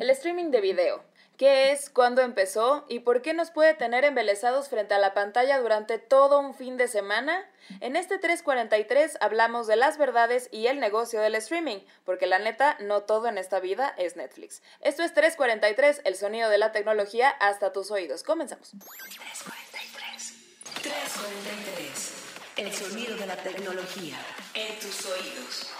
El streaming de video. ¿Qué es? ¿Cuándo empezó? ¿Y por qué nos puede tener embelesados frente a la pantalla durante todo un fin de semana? En este 343 hablamos de las verdades y el negocio del streaming, porque la neta, no todo en esta vida es Netflix. Esto es 343, el sonido de la tecnología hasta tus oídos. Comenzamos. 343. 343. El sonido de la tecnología en tus oídos.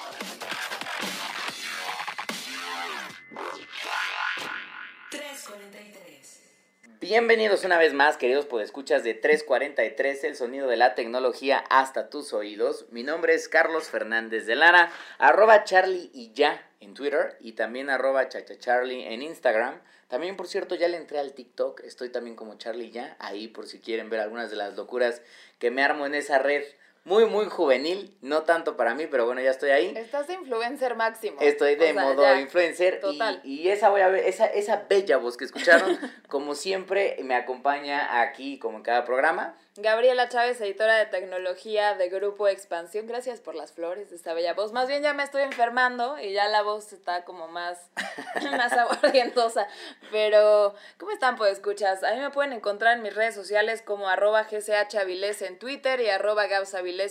Bienvenidos una vez más, queridos podescuchas de 343, el sonido de la tecnología hasta tus oídos. Mi nombre es Carlos Fernández de Lara, arroba Charlie y ya en Twitter y también arroba chachacharlie en Instagram. También, por cierto, ya le entré al TikTok, estoy también como Charlie ya, ahí por si quieren ver algunas de las locuras que me armo en esa red muy, muy juvenil, no tanto para mí, pero bueno, ya estoy ahí. Estás de influencer máximo. Estoy de modo influencer Total. Y, y, esa voy a ver, esa, esa bella voz que escucharon, como siempre, me acompaña aquí, como en cada programa. Gabriela Chávez, editora de tecnología de Grupo Expansión. Gracias por las flores de esta bella voz. Más bien ya me estoy enfermando y ya la voz está como más, más aguardientosa. Pero, ¿cómo están, pues escuchas? A mí me pueden encontrar en mis redes sociales como arroba en Twitter y arroba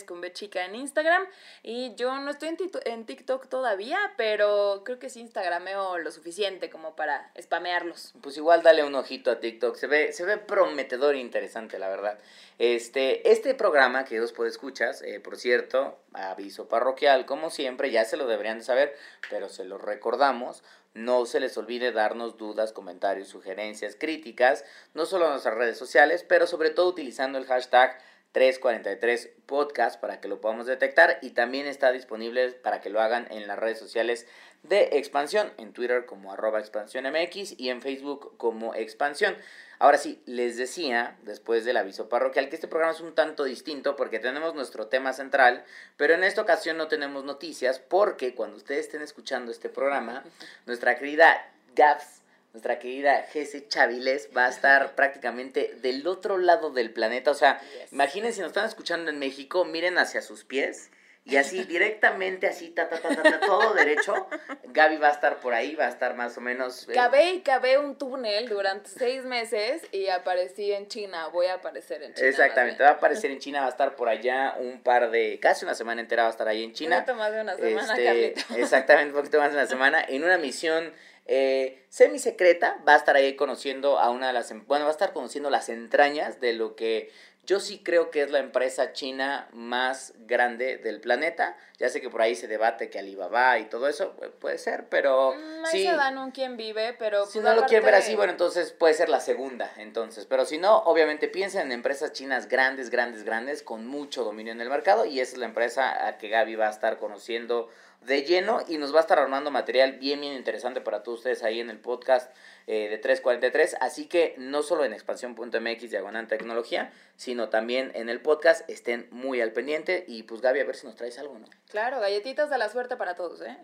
con B en Instagram. Y yo no estoy en, en TikTok todavía, pero creo que sí Instagrameo lo suficiente como para spamearlos. Pues igual dale un ojito a TikTok. Se ve, se ve prometedor e interesante, la verdad. Este, este programa que dos por escuchas, eh, por cierto, aviso parroquial, como siempre, ya se lo deberían de saber, pero se lo recordamos. No se les olvide darnos dudas, comentarios, sugerencias, críticas, no solo en nuestras redes sociales, pero sobre todo utilizando el hashtag 343 podcast para que lo podamos detectar y también está disponible para que lo hagan en las redes sociales de Expansión, en Twitter como arroba expansión MX y en Facebook como Expansión. Ahora sí, les decía, después del aviso parroquial, que este programa es un tanto distinto porque tenemos nuestro tema central, pero en esta ocasión no tenemos noticias porque cuando ustedes estén escuchando este programa, nuestra querida Gabs, nuestra querida Jesse Chaviles va a estar prácticamente del otro lado del planeta. O sea, imaginen si nos están escuchando en México, miren hacia sus pies y así directamente, así, ta, ta, ta, ta, todo derecho. Gaby va a estar por ahí, va a estar más o menos. Eh, Cabe y cabe un túnel durante seis meses y aparecí en China. Voy a aparecer en China. Exactamente, va a aparecer en China, va a estar por allá un par de, casi una semana entera va a estar ahí en China. Un poquito más de una semana, este, Exactamente, un poquito más de una semana, en una misión eh, semi secreta. Va a estar ahí conociendo a una de las, bueno, va a estar conociendo las entrañas de lo que yo sí creo que es la empresa china más grande del planeta. Ya sé que por ahí se debate que Alibaba y todo eso, puede ser, pero mm, ahí se dan un quien vive, pero... Si pues no lo quieren ver así, bueno, entonces puede ser la segunda, entonces. Pero si no, obviamente piensen en empresas chinas grandes, grandes, grandes, con mucho dominio en el mercado y esa es la empresa a que Gaby va a estar conociendo de lleno y nos va a estar armando material bien, bien interesante para todos ustedes ahí en el podcast eh, de 343. Así que no solo en expansión.mx diagonal tecnología, sino también en el podcast estén muy al pendiente. Y pues Gaby, a ver si nos traes algo, ¿no? Claro, galletitas de la suerte para todos, ¿eh?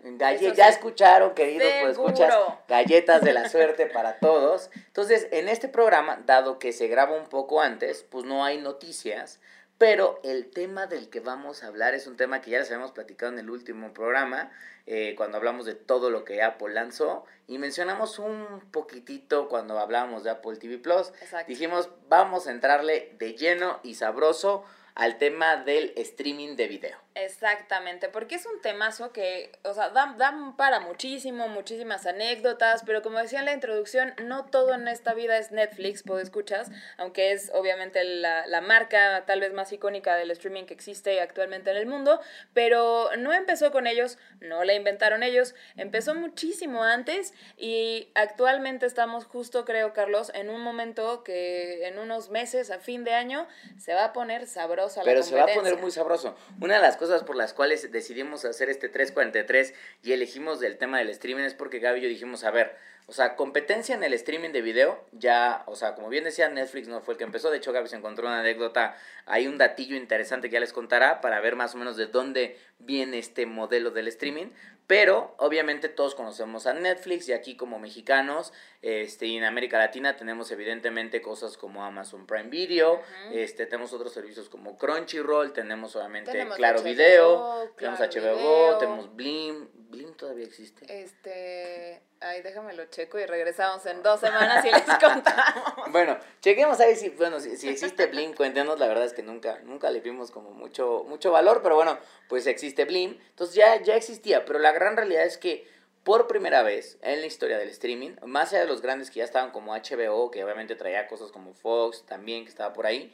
ya escucharon, queridos, pues escuchas galletas de la suerte para todos. Entonces, en este programa, dado que se graba un poco antes, pues no hay noticias pero el tema del que vamos a hablar es un tema que ya les habíamos platicado en el último programa, eh, cuando hablamos de todo lo que Apple lanzó, y mencionamos un poquitito cuando hablábamos de Apple TV Plus. Dijimos, vamos a entrarle de lleno y sabroso al tema del streaming de video. Exactamente, porque es un temazo que, o sea, dan, para muchísimo, muchísimas anécdotas, pero como decía en la introducción, no todo en esta vida es Netflix, puedo escuchas, aunque es obviamente la, la marca tal vez más icónica del streaming que existe actualmente en el mundo, pero no empezó con ellos, no la inventaron ellos, empezó muchísimo antes y actualmente estamos justo, creo, Carlos, en un momento que en unos meses, a fin de año, se va a poner sabrosa la Pero se va a poner muy sabroso. Una de las cosas por las cuales decidimos hacer este 343 y elegimos del tema del streaming es porque Gaby y yo dijimos, a ver, o sea, competencia en el streaming de video, ya, o sea, como bien decía, Netflix no fue el que empezó, de hecho Gaby se encontró una anécdota, hay un datillo interesante que ya les contará para ver más o menos de dónde viene este modelo del streaming, pero obviamente todos conocemos a Netflix y aquí como mexicanos este, y en América Latina tenemos evidentemente cosas como Amazon Prime Video, este, tenemos otros servicios como Crunchyroll, tenemos obviamente Claro Video, tenemos HBO tenemos Blim, ¿Blim todavía existe? Este, ay, déjame lo checo y regresamos en dos semanas y les contamos. Bueno, chequemos ahí si, bueno, si, si existe Blim, cuéntenos, la verdad es que nunca, nunca le vimos como mucho, mucho valor, pero bueno, pues existe Blim, entonces ya, ya existía, pero la gran realidad es que por primera vez en la historia del streaming, más allá de los grandes que ya estaban como HBO, que obviamente traía cosas como Fox también, que estaba por ahí,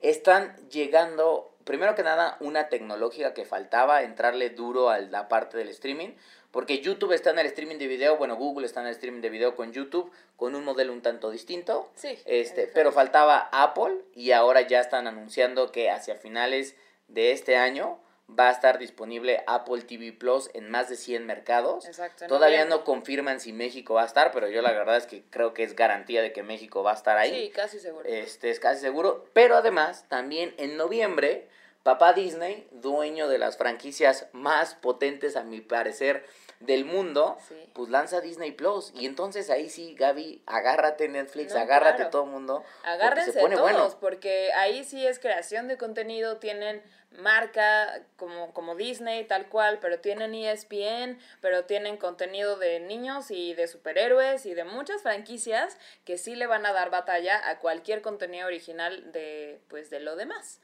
están llegando, primero que nada, una tecnológica que faltaba, entrarle duro a la parte del streaming, porque YouTube está en el streaming de video, bueno, Google está en el streaming de video con YouTube, con un modelo un tanto distinto, Sí, este, es pero faltaba Apple y ahora ya están anunciando que hacia finales de este año va a estar disponible Apple TV Plus en más de 100 mercados. Exacto, Todavía no confirman si México va a estar, pero yo la verdad es que creo que es garantía de que México va a estar ahí. Sí, casi seguro. Este es casi seguro. Pero además, también en noviembre, papá Disney, dueño de las franquicias más potentes, a mi parecer, del mundo, Sí. pues lanza Disney Plus. Y entonces ahí sí, Gaby, agárrate Netflix, No, agárrate claro. todo el mundo. porque Agárrense se pone todos, bueno. porque ahí sí es creación de contenido, tienen marca como, como Disney, tal cual, pero tienen ESPN, pero tienen contenido de niños y de superhéroes y de muchas franquicias que sí le van a dar batalla a cualquier contenido original de, pues, de lo demás.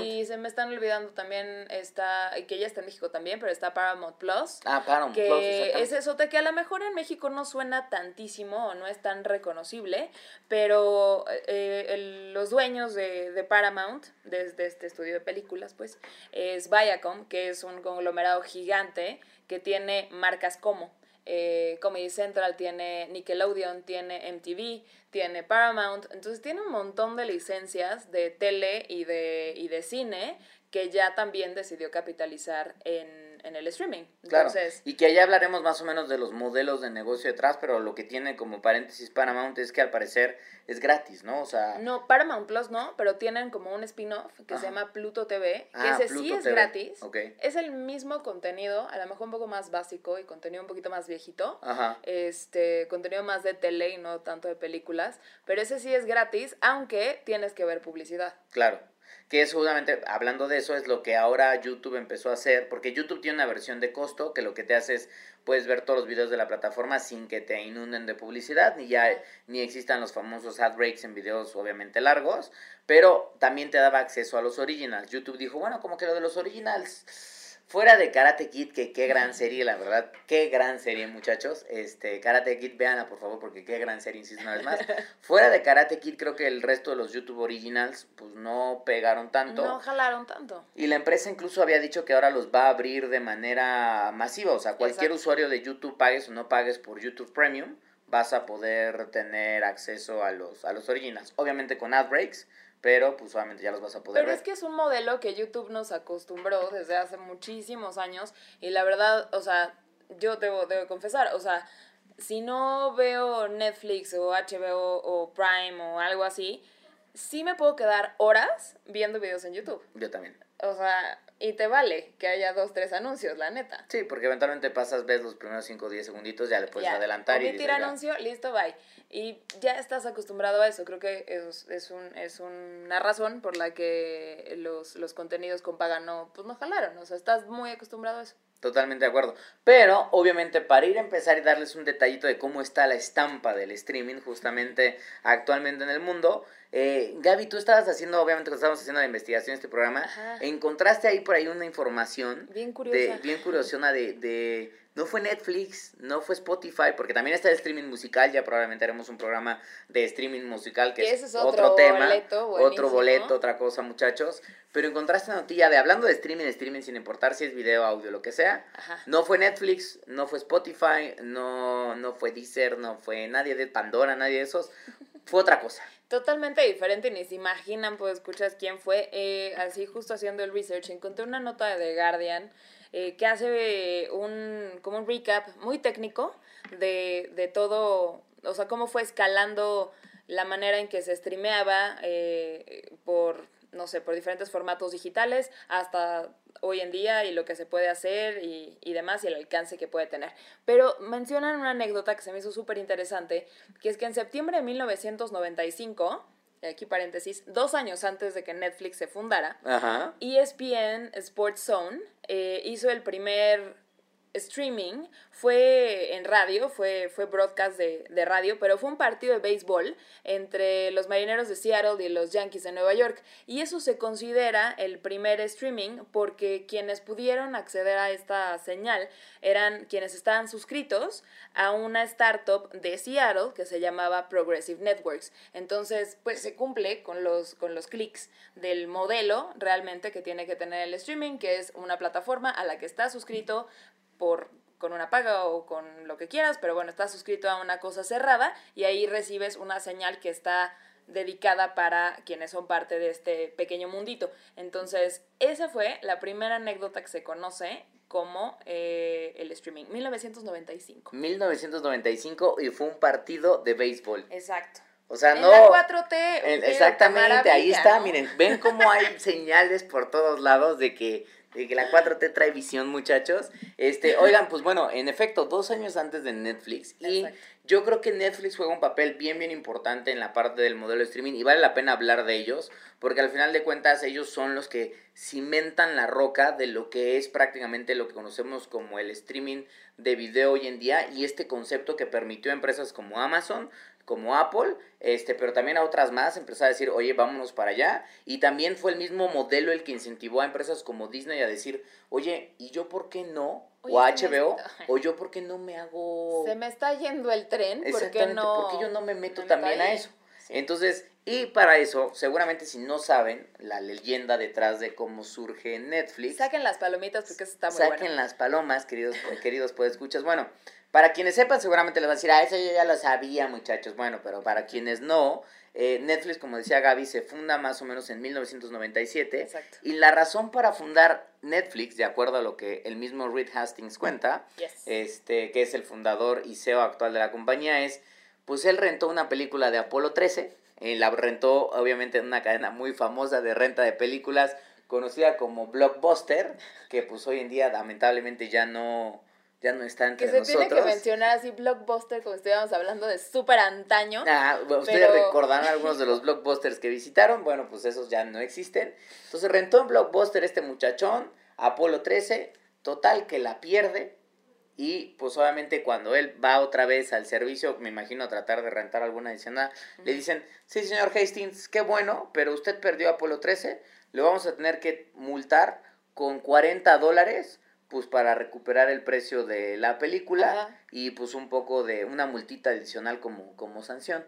Y se me están olvidando también está, que ya está en México también, pero está Paramount Plus. Ah, Paramount Plus, que exactamente. es eso de que a lo mejor en México no suena tantísimo o no es tan reconocible, pero eh, el- los dueños de, de Paramount, desde este estudio de películas, pues, es Viacom, que es un conglomerado gigante que tiene marcas como eh, Comedy Central, tiene Nickelodeon, tiene MTV, tiene Paramount, entonces tiene un montón de licencias de tele y de, y de cine que ya también decidió capitalizar en, en el streaming. Claro, Entonces, y que allá hablaremos más o menos de los modelos de negocio detrás, pero lo que tiene como paréntesis Paramount es que al parecer es gratis, ¿no? O sea, No, Paramount Plus no, pero tienen como un spin-off que se llama Pluto TV, que Ah, ese sí es TV, gratis. ok. Es el mismo contenido, a lo mejor un poco más básico y contenido un poquito más viejito. ajá, Este, contenido más de tele y no tanto de películas, pero ese sí es gratis, aunque tienes que ver publicidad. claro. Que es justamente, hablando de eso, es lo que ahora YouTube empezó a hacer, porque YouTube tiene una versión de costo que lo que te hace es, puedes ver todos los videos de la plataforma sin que te inunden de publicidad, ni ya, ni existan los famosos ad breaks en videos obviamente largos, pero también te daba acceso a los originals. YouTube dijo, bueno, como que lo de los originals, fuera de Karate Kid, que qué gran serie, la verdad, qué gran serie, muchachos. Este, Karate Kid, véanla por favor, porque qué gran serie, insisto una vez más. Fuera de Karate Kid, creo que el resto de los YouTube originals, pues no pegaron tanto. No jalaron tanto. Y la empresa incluso había dicho que ahora los va a abrir de manera masiva. O sea, cualquier Exacto. usuario de YouTube, pagues o no pagues por YouTube Premium, vas a poder tener acceso a los, a los originals. Obviamente con ad breaks, pero pues obviamente ya los vas a poder Pero ver. es que es un modelo que YouTube nos acostumbró desde hace muchísimos años y la verdad, o sea, yo debo, debo confesar, o sea, si no veo Netflix o HBO o Prime o algo así, sí me puedo quedar horas viendo videos en YouTube. Yo también. O sea, y te vale que haya dos, tres anuncios, la neta. Sí, porque eventualmente pasas, ves los primeros 5 o 10 segunditos, ya le puedes Ya, adelantar y dices, anuncio, listo, bye. Y ya estás acostumbrado a eso. Creo que es, es, un, es una razón por la que los, los contenidos con paga no, pues no jalaron. O sea, estás muy acostumbrado a eso. Totalmente de acuerdo. Pero, obviamente, para ir a empezar y darles un detallito de cómo está la estampa del streaming, justamente actualmente en el mundo, eh, Gaby, tú estabas haciendo, obviamente, cuando estábamos haciendo la investigación de este programa, Ajá. encontraste ahí por ahí una información Bien de, curiosa. bien curiosona de, de, no fue Netflix, no fue Spotify, porque también está el streaming musical, ya probablemente haremos un programa de streaming musical, que es, es otro, otro tema, boleto otro boleto, otra cosa, muchachos. Pero encontraste una notilla de hablando de streaming, streaming sin importar si es video, audio, lo que sea. Ajá. No fue Netflix, no fue Spotify, no, no fue Deezer, no fue nadie de Pandora, nadie de esos. Fue otra cosa. Totalmente diferente, ni se imaginan, pues escuchas quién fue. Eh, así justo haciendo el research, encontré una nota de The Guardian eh, que hace un, como un recap muy técnico de, de todo, o sea, cómo fue escalando la manera en que se streameaba eh, por, no sé, por diferentes formatos digitales hasta hoy en día y lo que se puede hacer y, y demás y el alcance que puede tener. Pero mencionan una anécdota que se me hizo súper interesante, que es que en septiembre de 1995, y aquí paréntesis, dos años antes de que Netflix se fundara, Ajá. ESPN Sports Zone eh, hizo el primer streaming fue en radio, fue, fue broadcast de, de, radio, pero fue un partido de béisbol entre los marineros de Seattle y los Yankees de Nueva York. Y eso se considera el primer streaming porque quienes pudieron acceder a esta señal eran quienes estaban suscritos a una startup de Seattle que se llamaba Progressive Networks. Entonces, pues se cumple con los, con los clics del modelo realmente que tiene que tener el streaming, que es una plataforma a la que está suscrito por con una paga o con lo que quieras, pero bueno, estás suscrito a una cosa cerrada y ahí recibes una señal que está dedicada para quienes son parte de este pequeño mundito. Entonces, esa fue la primera anécdota que se conoce como eh, el streaming, 1995. 1995 y fue un partido de béisbol. Exacto. O sea, en no. La 4T. exactamente, ahí está, miren, ven cómo hay señales por todos lados de que y que la 4T trae visión, muchachos. Este, oigan, pues bueno, en efecto, dos años antes de Netflix. Y yo creo que Netflix juega un papel bien, bien importante en la parte del modelo de streaming. Y vale la pena hablar de ellos, porque al final de cuentas ellos son los que cimentan la roca de lo que es prácticamente lo que conocemos como el streaming de video hoy en día. Y este concepto que permitió a empresas como Amazon como Apple, este, pero también a otras más, empezó a decir, oye, vámonos para allá. Y también fue el mismo modelo el que incentivó a empresas como Disney a decir, oye, ¿y yo por qué no? o HBO, o yo por qué no me hago... Se me está yendo el tren, ¿por qué no? Porque yo no me meto también a eso. Entonces, y para eso, seguramente si no saben la leyenda detrás de cómo surge Netflix. Saquen las palomitas porque eso está muy Saquen las palomas, queridos, queridos pues escuchas. Bueno, para quienes sepan, seguramente les van a decir, ah, eso yo ya lo sabía, muchachos. Bueno, pero para quienes no, eh, Netflix, como decía Gaby, se funda más o menos en 1997. Exacto. Y la razón para fundar Netflix, de acuerdo a lo que el mismo Reed Hastings cuenta, este, que es el fundador y CEO actual de la compañía, es, pues él rentó una película de Apolo 13. Eh, la rentó, obviamente, en una cadena muy famosa de renta de películas conocida como Blockbuster, que pues hoy en día lamentablemente ya no ya no está entre nosotros. Que se tiene que mencionar así blockbuster como estuviéramos hablando de súper antaño. Ah, ustedes recordarán algunos de los blockbusters que visitaron, bueno, pues esos ya no existen. Entonces rentó en blockbuster este muchachón, Apolo 13, total que la pierde. Y pues obviamente cuando él va otra vez al servicio, me imagino a tratar de rentar alguna adicional, le dicen, sí señor Hastings, qué bueno, pero usted perdió Apolo 13, le vamos a tener que multar con 40 dólares pues para recuperar el precio de la película y pues un poco de una multita adicional como, como sanción.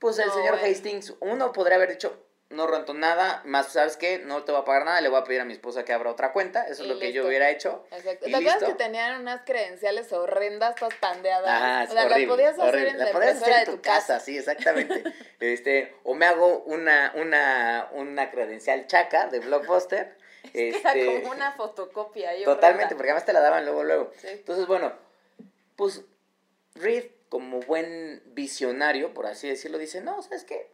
Pues el señor Hastings, uno podría haber dicho, no rento nada, más sabes qué, no te voy a pagar nada, le voy a pedir a mi esposa que abra otra cuenta, eso es lo que yo hubiera hecho. Exacto. ¿Te acuerdas que tenían unas credenciales horrendas, todas pandeadas? Ah, o sea, horrible, podías hacer en la, podías hacer en tu, casa. sí, exactamente. este, o me hago una, una, una credencial chaca de Blockbuster es era este, como una fotocopia. Totalmente, porque además te la daban luego, luego. Entonces, bueno, pues Reed, como buen visionario, por así decirlo, dice, no, ¿sabes qué?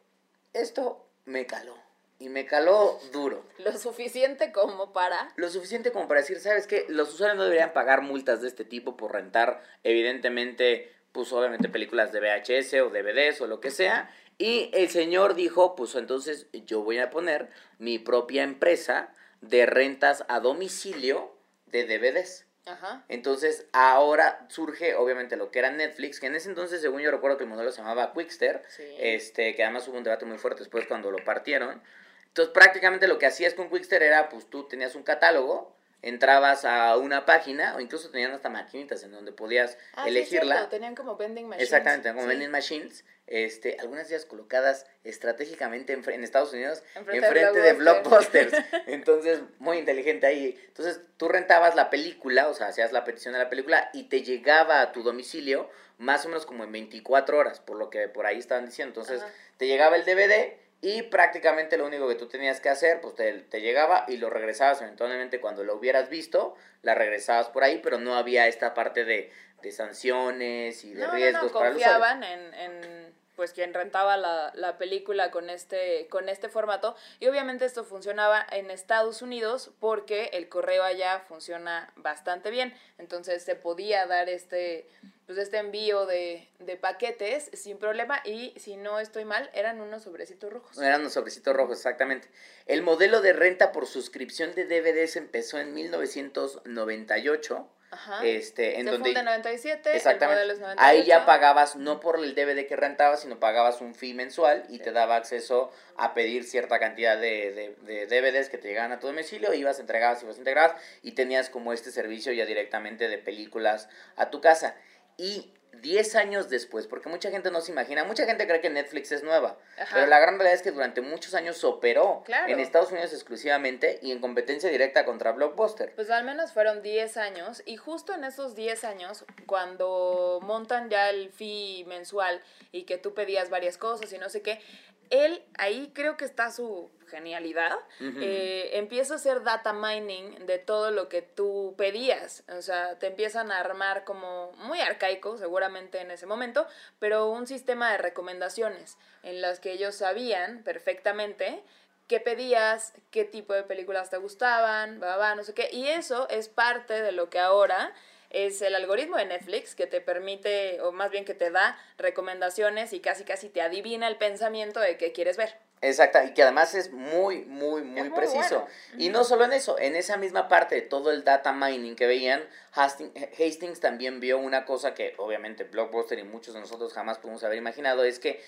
Esto me caló. Y me caló duro. Lo suficiente como para... Lo suficiente como para decir, ¿sabes qué? Los usuarios no deberían pagar multas de este tipo por rentar, evidentemente, pues obviamente películas de VHS o DVDs o lo que sea. Y el señor dijo, pues entonces yo voy a poner mi propia empresa de rentas a domicilio de DVDs. Ajá. Entonces, ahora surge, obviamente, lo que era Netflix, que en ese entonces, según yo recuerdo que el modelo se llamaba Quickster, este, que además hubo un debate muy fuerte después cuando lo partieron. Entonces, prácticamente lo que hacías con Quickster era, pues tú tenías un catálogo, entrabas a una página, o incluso tenían hasta maquinitas en donde podías ah, elegirla. tenían como vending machines. Exactamente, como vending machines este, algunas de ellas colocadas estratégicamente en, en Estados Unidos, enfrente, de, blockbusters. Entonces, muy inteligente ahí. Entonces, tú rentabas la película, o sea, hacías la petición de la película y te llegaba a tu domicilio más o menos como en 24 horas, por lo que por ahí estaban diciendo. Entonces, te llegaba el DVD y prácticamente lo único que tú tenías que hacer, pues te, te, llegaba y lo regresabas eventualmente cuando lo hubieras visto, la regresabas por ahí, pero no había esta parte de, de sanciones y de riesgos para confiaban en, en pues quien rentaba la, la, película con este, con este formato. Y obviamente esto funcionaba en Estados Unidos porque el correo allá funciona bastante bien. Entonces se podía dar este, pues este envío de, de paquetes sin problema. Y si no estoy mal, eran unos sobrecitos rojos. Eran unos sobrecitos rojos, exactamente. El modelo de renta por suscripción de DVDs empezó en 1998 Ajá. Este, en Se donde funda en 97, Exactamente. el modelo es 98. Ahí ya pagabas no por el DVD que rentabas, sino pagabas un fee mensual y te daba acceso a pedir cierta cantidad de, de, de DVDs que te llegaban a tu domicilio, ibas, entregabas, ibas, integrabas y tenías como este servicio ya directamente de películas a tu casa. Y 10 años después, porque mucha gente no se imagina, mucha gente cree que Netflix es nueva, Ajá. pero la gran realidad es que durante muchos años operó Claro. en Estados Unidos exclusivamente y en competencia directa contra Blockbuster. Pues al menos fueron 10 años y justo en esos 10 años, cuando montan ya el fee mensual y que tú pedías varias cosas y no sé qué, él, ahí creo que está su genialidad, eh, empieza a hacer data mining de todo lo que tú pedías. O sea, te empiezan a armar como muy arcaico, seguramente en ese momento, pero un sistema de recomendaciones en las que ellos sabían perfectamente qué pedías, qué tipo de películas te gustaban, va, va, no sé qué. Y eso es parte de lo que ahora es el algoritmo de Netflix que te permite, o más bien que te da recomendaciones y casi casi te adivina el pensamiento de qué quieres ver. Exacta, y que además es muy, muy, muy, muy preciso. bueno. Y no solo en eso, en esa misma parte de todo el data mining que veían, Hastings, Hastings también vio una cosa que obviamente Blockbuster y muchos de nosotros jamás pudimos haber imaginado, es que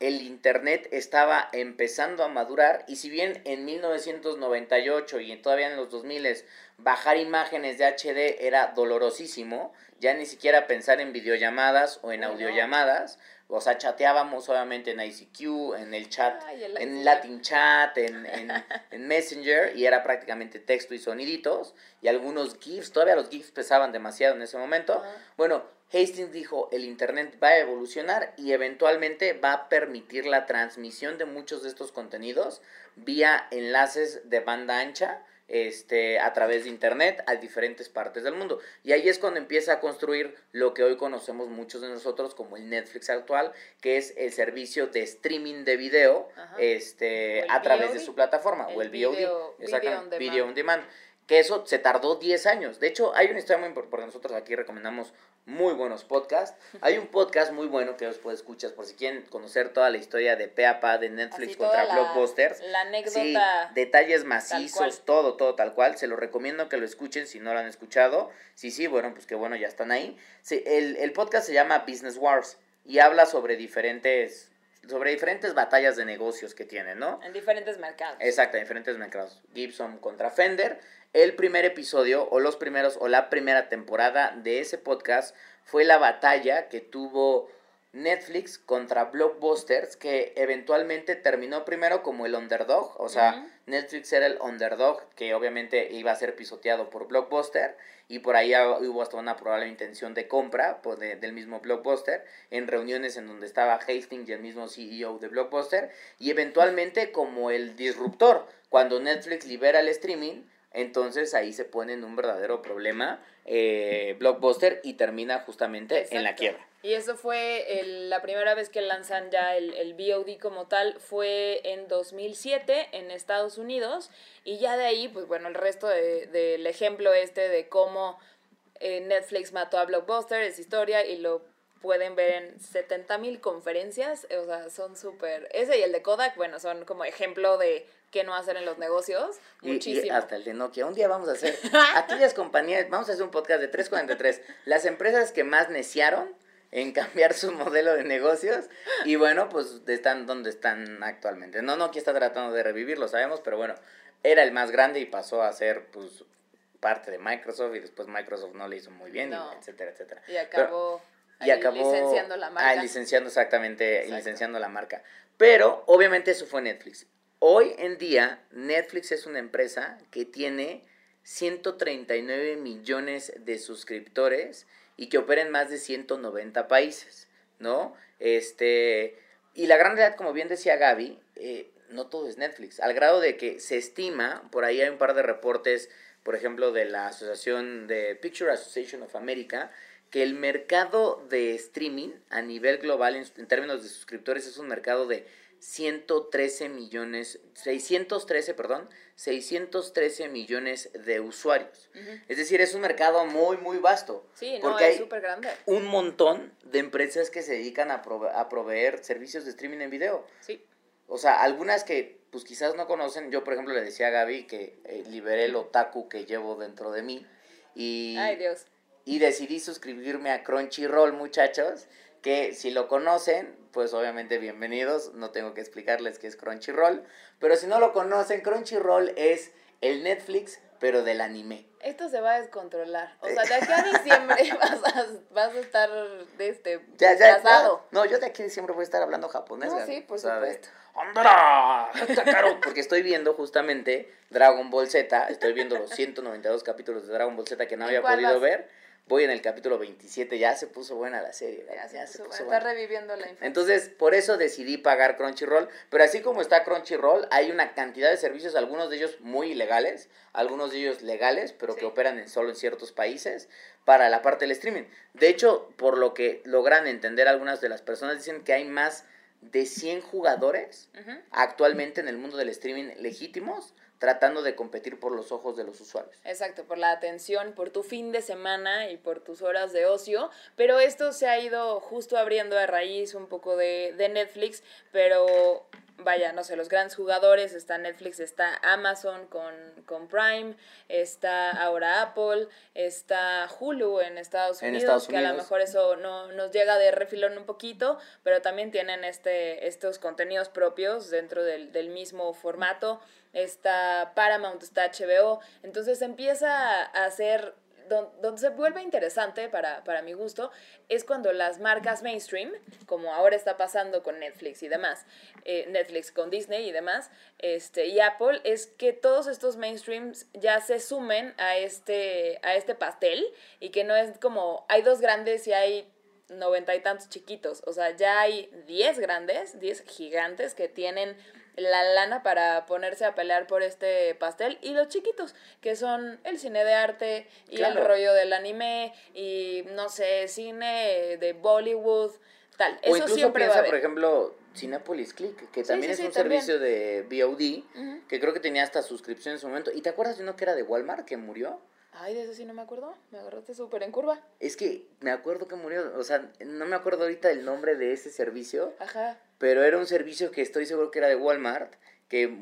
el Internet estaba empezando a madurar y si bien en 1998 y todavía en los 2000 bajar imágenes de HD era dolorosísimo, ya ni siquiera pensar en videollamadas o en audiollamadas, o sea, chateábamos obviamente en ICQ, en el chat, Ay, el en. Latin Chat, en, en, en Messenger, y era prácticamente texto y soniditos, y algunos GIFs, todavía los GIFs pesaban demasiado en ese momento. Bueno, Hastings dijo, el Internet va a evolucionar y eventualmente va a permitir la transmisión de muchos de estos contenidos vía enlaces de banda ancha este, a través de Internet a diferentes partes del mundo. Y ahí es cuando empieza a construir lo que hoy conocemos muchos de nosotros como el Netflix actual, que es el servicio de streaming de video Ajá. este, a través de su plataforma, o El VOD, video- video on video on demand. Que eso se tardó 10 años. De hecho, hay una historia muy importante, porque nosotros aquí recomendamos muy buenos podcasts. Hay un podcast muy bueno que después escuchas por si quieren conocer toda la historia de pe a pa de Netflix Así contra la- Blockbusters. La anécdota. Sí, detalles macizos, todo, todo tal cual. Se lo recomiendo que lo escuchen si no lo han escuchado. Sí, sí, bueno, pues que bueno, ya están ahí. Sí, el, el podcast se llama Business Wars y habla sobre diferentes, sobre diferentes batallas de negocios que tienen, ¿no? En diferentes mercados. Exacto, diferentes mercados. Gibson contra Fender. El primer episodio, o los primeros, o la primera temporada de ese podcast fue la batalla que tuvo Netflix contra Blockbusters, que eventualmente terminó primero como el underdog. O sea. Netflix era el underdog, que obviamente iba a ser pisoteado por Blockbuster. Y por ahí ah, hubo hasta una probable intención de compra pues, de- del mismo Blockbuster, en reuniones en donde estaba Hastings y el mismo CEO de Blockbuster. Y eventualmente como el disruptor, cuando Netflix libera el streaming, entonces ahí se pone en un verdadero problema eh, Blockbuster y termina justamente en la quiebra. Y eso fue el- la primera vez que lanzan ya el, el VOD como tal, fue en 2007 en Estados Unidos. Y ya de ahí, pues bueno, el resto de- del ejemplo este de cómo eh, Netflix mató a Blockbuster es historia y lo pueden ver en 70 mil conferencias. O sea, son súper... Ese y el de Kodak, bueno, son como ejemplo de qué no hacer en los negocios. Y- Y, Muchísimo. hasta el de Nokia. Un día vamos a hacer, aquellas compañías, vamos a hacer un podcast de 343, las empresas que más neciaron en cambiar su modelo de negocios y bueno, pues están donde están actualmente. No, Nokia está tratando de revivir, lo sabemos, pero bueno, era el más grande y pasó a ser pues parte de Microsoft y después Microsoft no le hizo muy bien, y No. etcétera, etcétera. Y acabó, y acabó licenciando la marca. Ah, licenciando exactamente, Exacto. licenciando la marca. Pero obviamente eso fue Netflix. Hoy en día Netflix es una empresa que tiene 139 millones de suscriptores y que opera en más de 190 países, ¿no? Este, y la gran realidad, como bien decía Gaby, eh, no todo es Netflix, al grado de que se estima, por ahí hay un par de reportes, por ejemplo, de la Asociación de Picture Association of America, que el mercado de streaming a nivel global en, en términos de suscriptores es un mercado de 113 millones, 613, perdón, 613 millones de usuarios. Es decir, es un mercado muy, muy vasto. Sí, no, porque es hay súper grande. un montón de empresas que se dedican a, prove- a proveer servicios de streaming en video. Sí. O sea, algunas que pues quizás no conocen. Yo, por ejemplo, le decía a Gaby que eh, liberé el otaku que llevo dentro de mí. Y, Ay, Dios. y decidí suscribirme a Crunchyroll, muchachos, que si lo conocen, pues obviamente bienvenidos, no tengo que explicarles qué es Crunchyroll, pero si no lo conocen, Crunchyroll es el Netflix, pero del anime. Esto se va a descontrolar. O sea, de aquí a diciembre vas a, vas a estar de este Ya, ya, casado. No, yo de aquí a diciembre voy a estar hablando japonés. No, sí, por de, supuesto. "Andra, está caro", Porque estoy viendo justamente Dragon Ball Z. Estoy viendo los 192 capítulos de Dragon Ball Z que no ¿En había podido vas? ver. Voy en el capítulo 27. Ya se puso buena la serie. Ya se, puso se está reviviendo la infancia. Entonces, por eso decidí pagar Crunchyroll. Pero así como está Crunchyroll, hay una cantidad de servicios, algunos de ellos muy ilegales, algunos de ellos legales, pero que operan en solo en ciertos países para la parte del streaming. De hecho, por lo que logran entender algunas de las personas, dicen que hay más de 100 jugadores actualmente en el mundo del streaming legítimos tratando de competir por los ojos de los usuarios. Exacto, por la atención, por tu fin de semana y por tus horas de ocio. Pero esto se ha ido justo abriendo a raíz un poco de, de Netflix, pero vaya, no sé, los grandes jugadores, está Netflix, está Amazon con, con Prime, está ahora Apple, está Hulu en Estados En Unidos, Estados que a lo Unidos. mejor eso no nos llega de refilón un poquito, pero también tienen este, estos contenidos propios dentro del, del mismo formato. Está Paramount, está HBO. Entonces empieza a hacer. don- Donde se vuelve interesante para, para mi gusto es cuando las marcas mainstream, como ahora está pasando con Netflix y demás, eh, Netflix con Disney y demás, este, y Apple, es que todos estos mainstreams ya se sumen a este, a este pastel y que no es como, hay dos grandes y hay noventa y tantos chiquitos. O sea, ya hay diez grandes, diez gigantes que tienen la lana para ponerse a pelear por este pastel y los chiquitos que son el cine de arte y el rollo del anime y no sé cine de Bollywood tal. O eso incluso siempre va a piensa, haber. por ejemplo, Cinepolis Click, que también sí, es sí, un también. servicio de VOD, que creo que tenía hasta suscripción en su momento. ¿Y te acuerdas de uno que era de Walmart que murió? ay de eso sí no me acuerdo. Me agarraste súper en curva. Es que me acuerdo que murió, o sea, no me acuerdo ahorita el nombre de ese servicio, ajá pero era un servicio que estoy seguro que era de Walmart, que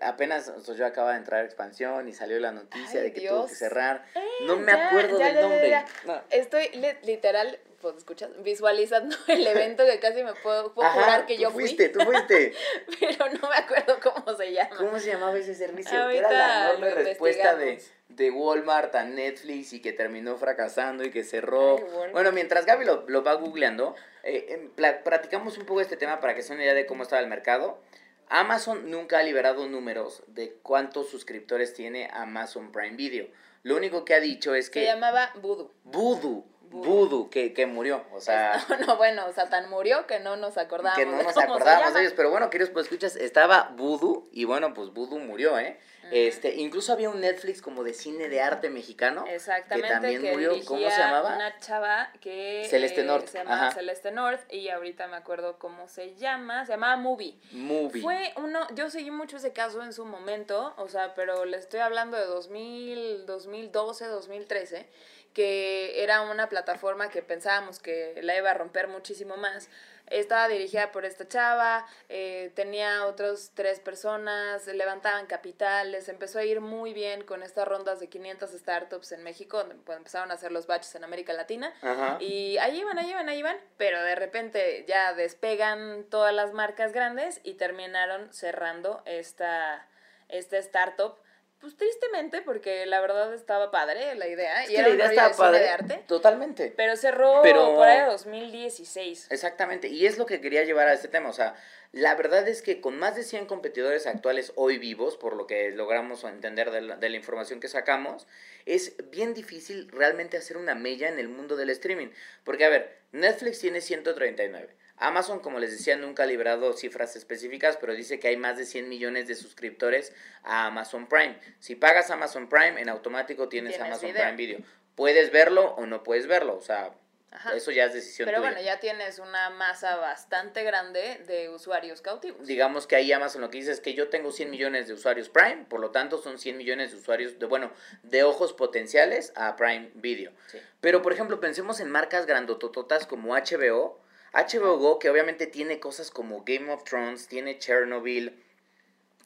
apenas o sea, yo acaba de entrar a expansión y salió la noticia Ay, de que tuvo que Dios. cerrar. no me ya, acuerdo ya, del ya, nombre. No. Estoy li- literal, pues escuchas, visualizando el evento que casi me puedo, puedo Ajá, jurar que tú yo fuiste, fui, tú fuiste. pero no me acuerdo cómo se llama. ¿Cómo se llamaba ese servicio? Ahorita era la enorme respuesta de. De Walmart a Netflix y que terminó fracasando y que cerró. Ay, bueno. bueno. mientras Gaby lo, lo va googleando, eh, em, pla- platicamos un poco este tema para que se den una idea de cómo estaba el mercado. Amazon nunca ha liberado números de cuántos suscriptores tiene Amazon Prime Video. Lo único que ha dicho es Se que llamaba Voodoo. Voodoo, Voodoo. Voodoo, que, que murió. O sea, no, no, bueno, Satán murió que no nos acordábamos que no nos acordábamos de ellos, pero bueno, queridos pues escuchas, estaba Voodoo y bueno, pues Voodoo murió, ¿eh? Este, incluso había un Netflix como de cine de arte mexicano Exactamente, que también murió, ¿cómo se llamaba? Una chava que Celeste eh, North, se llamaba ajá. Celeste North y ahorita me acuerdo cómo se llama, se llamaba Movie. Movie. Fue uno, yo seguí mucho ese caso en su momento, o sea, pero le estoy hablando de 2000, 2012, 2013, que era una plataforma que pensábamos que la iba a romper muchísimo más. Estaba dirigida por esta chava, eh, tenía otras tres personas, levantaban capital, les empezó a ir muy bien con estas rondas de 500 startups en México, donde empezaron a hacer los batches en América Latina. Ajá. Y ahí iban, ahí iban, ahí iban, pero de repente ya despegan todas las marcas grandes y terminaron cerrando esta, esta startup. Pues tristemente, porque la verdad estaba padre la idea. Es y era la un idea rollo estaba padre. de arte. Totalmente. Pero cerró Pero- por ahí 2016. Exactamente, y es lo que quería llevar a este tema, o sea, la verdad es que con más de 100 competidores actuales hoy vivos, por lo que logramos entender de la, de la información que sacamos, es bien difícil realmente hacer una mella en el mundo del streaming, porque a ver, Netflix tiene 139, Amazon, como les decía, nunca ha librado cifras específicas, pero dice que hay más de 100 millones de suscriptores a Amazon Prime. Si pagas Amazon Prime, en automático tienes, Tienes Amazon video. Prime Video. Puedes verlo o no puedes verlo, o sea, Ajá. eso ya es decisión Pero tuya. bueno, ya tienes una masa bastante grande de usuarios cautivos. digamos que ahí Amazon lo que dice es que yo tengo 100 millones de usuarios Prime, por lo tanto son 100 millones de usuarios, de bueno, de ojos potenciales a Prime Video. Sí. Pero, por ejemplo, pensemos en marcas grandotototas como HBO. HBO Go, que obviamente tiene cosas como Game of Thrones, tiene Chernobyl,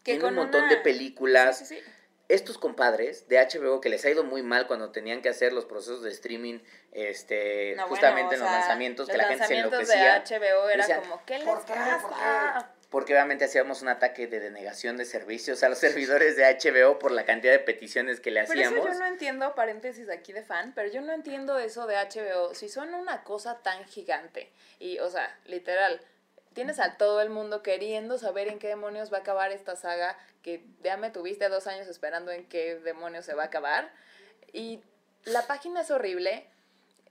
Que tiene un montón una- de películas. Sí, sí, sí. estos compadres de HBO que les ha ido muy mal cuando tenían que hacer los procesos de streaming, este, No, justamente en los sea, lanzamientos, que la gente se enloquecía. de HBO era decían, como, ¿qué les "¿Por qué? ¿Por pasa? Porque obviamente hacíamos un ataque de denegación de servicios a los servidores de HBO por la cantidad de peticiones que le Pero eso hacíamos. yo no entiendo, paréntesis aquí de fan, pero yo no entiendo eso de HBO. Si son una cosa tan gigante y, o sea, literal, tienes a todo el mundo queriendo saber en qué demonios va a acabar esta saga, que ya me tuviste dos años esperando en qué demonios se va a acabar. Y la página es horrible,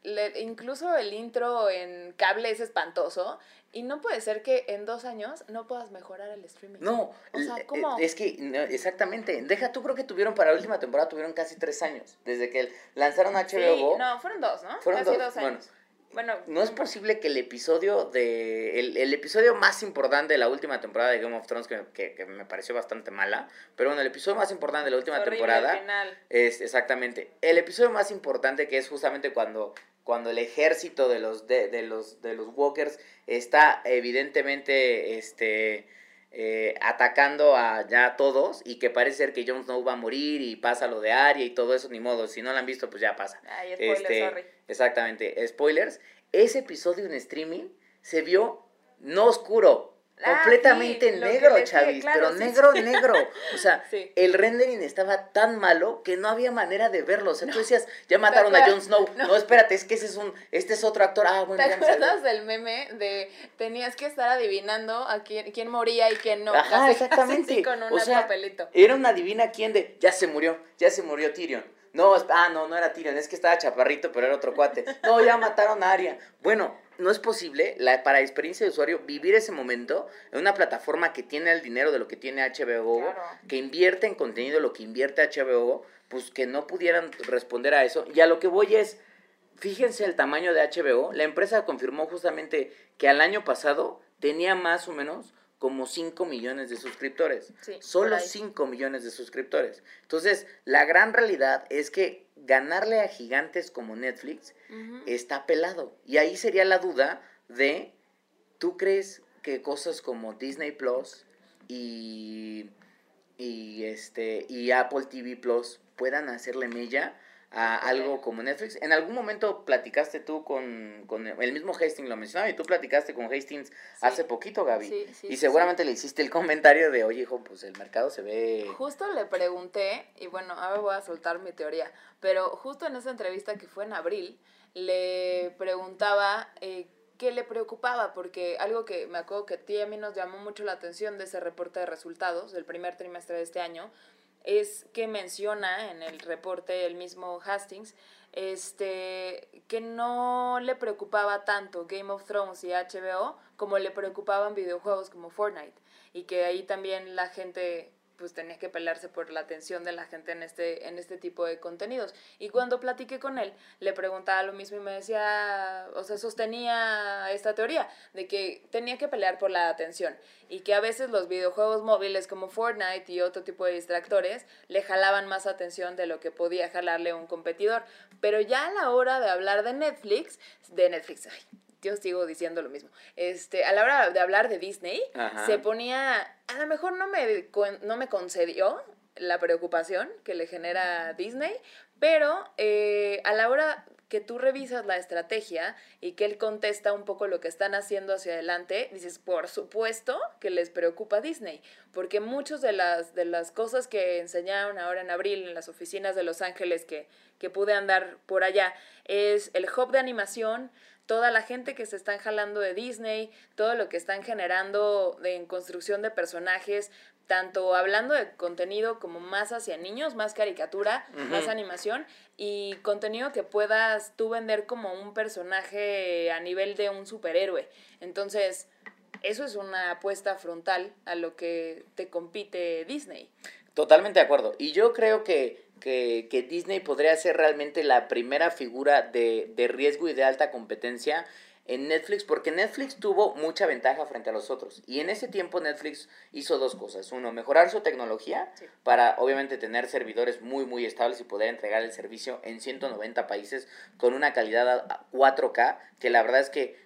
le- incluso el intro en cable es espantoso, y no puede ser que en dos años no puedas mejorar el streaming. No, O sea, l- ¿cómo? es que, no, exactamente, deja, tú creo que tuvieron para la última temporada, tuvieron casi tres años, desde que lanzaron HBO Sí, Go. no, fueron dos, ¿no? Fueron Casi dos, años. Bueno, No es posible que el episodio de. El, el episodio más importante de la última temporada de Game of Thrones, que, que, que me pareció bastante mala, pero bueno, el episodio más importante de la última temporada. final. Es exactamente. El episodio más importante que es justamente cuando, cuando el ejército de los, de, de los, de los Walkers está evidentemente este, eh, atacando a ya a todos y que parece ser que Jon Snow va a morir y pasa lo de Arya y todo eso, ni modo. Si no lo han visto, pues ya pasa. Ay, Este, sorry. Exactamente, spoilers. Ese episodio en streaming se vio no oscuro, Ah, completamente sí, negro, dije, Chavis, claro, pero sí, negro, sí. negro. O sea, el rendering estaba tan malo que no había manera de verlo. O sea, tú decías, ya mataron a? Jon Snow. No. No. espérate, es que ese es un, este es otro actor. Ah, bueno, ¿Te acuerdas del meme de tenías que estar adivinando a quién, quién moría y quién no? Ajá, Casi, exactamente. con un o sea, papelito. era una divina quién de, ya se murió, ya se murió Tyrion. No, ah, no, no era Tyrion, es que estaba chaparrito, pero era otro cuate. No, ya mataron a Arya. Bueno, no es posible, la, para experiencia de usuario, vivir ese momento en una plataforma que tiene el dinero de lo que tiene HBO Claro. que invierte en contenido lo que invierte HBO pues que no pudieran responder a eso. Y a lo que voy es, fíjense el tamaño de HBO. La empresa confirmó justamente que al año pasado tenía más o menos como 5 millones de suscriptores. Sí, Solo por ahí. 5 millones de suscriptores. Entonces, la gran realidad es que ganarle a gigantes como Netflix está pelado. Y ahí sería la duda de, ¿tú crees que cosas como Disney Plus y, y, este, y Apple TV Plus puedan hacerle mella a algo como Netflix? En algún momento platicaste tú con, con el mismo Hastings, lo mencionaba, y tú platicaste con Hastings hace poquito, Gaby. Sí, sí, y seguramente le hiciste el comentario de, oye, hijo, pues el mercado se ve... Justo le pregunté, y bueno, ahora voy a soltar mi teoría, pero justo en esa entrevista que fue en abril, le preguntaba eh, qué le preocupaba, porque algo que me acuerdo que a ti y a mí nos llamó mucho la atención de ese reporte de resultados del primer trimestre de este año, es que menciona en el reporte el mismo Hastings, este, que no le preocupaba tanto Game of Thrones y HBO como le preocupaban videojuegos como Fortnite y que ahí también la gente pues tenía que pelearse por la atención de la gente en este, en este tipo de contenidos. Y cuando platiqué con él, le preguntaba lo mismo y me decía, o sea, sostenía esta teoría de que tenía que pelear por la atención y que a veces los videojuegos móviles como Fortnite y otro tipo de distractores le jalaban más atención de lo que podía jalarle un competidor. Pero ya a la hora de hablar de Netflix, de Netflix, ay, yo sigo diciendo lo mismo. Este, a la hora de hablar de Disney, Ajá. se ponía, a lo mejor no me, no me concedió la preocupación que le genera Disney, pero eh, a la hora que tú revisas la estrategia y que él contesta un poco lo que están haciendo hacia adelante, dices, por supuesto que les preocupa Disney, porque muchas de las, de las cosas que enseñaron ahora en abril en las oficinas de Los Ángeles que, que pude andar por allá es el hub de animación, toda la gente que se están jalando de Disney, todo lo que están generando de- en construcción de personajes, tanto hablando de contenido como más hacia niños, más caricatura, más animación y contenido que puedas tú vender como un personaje a nivel de un superhéroe. Entonces, eso es una apuesta frontal a lo que te compite Disney. Totalmente de acuerdo. Y yo creo que, que, que Disney podría ser realmente la primera figura de, de riesgo y de alta competencia en Netflix, porque Netflix tuvo mucha ventaja frente a los otros. Y en ese tiempo Netflix hizo dos cosas. Uno, mejorar su tecnología Sí. para obviamente tener servidores muy, muy estables y poder entregar el servicio en 190 países con una calidad a- a 4K, que la verdad es que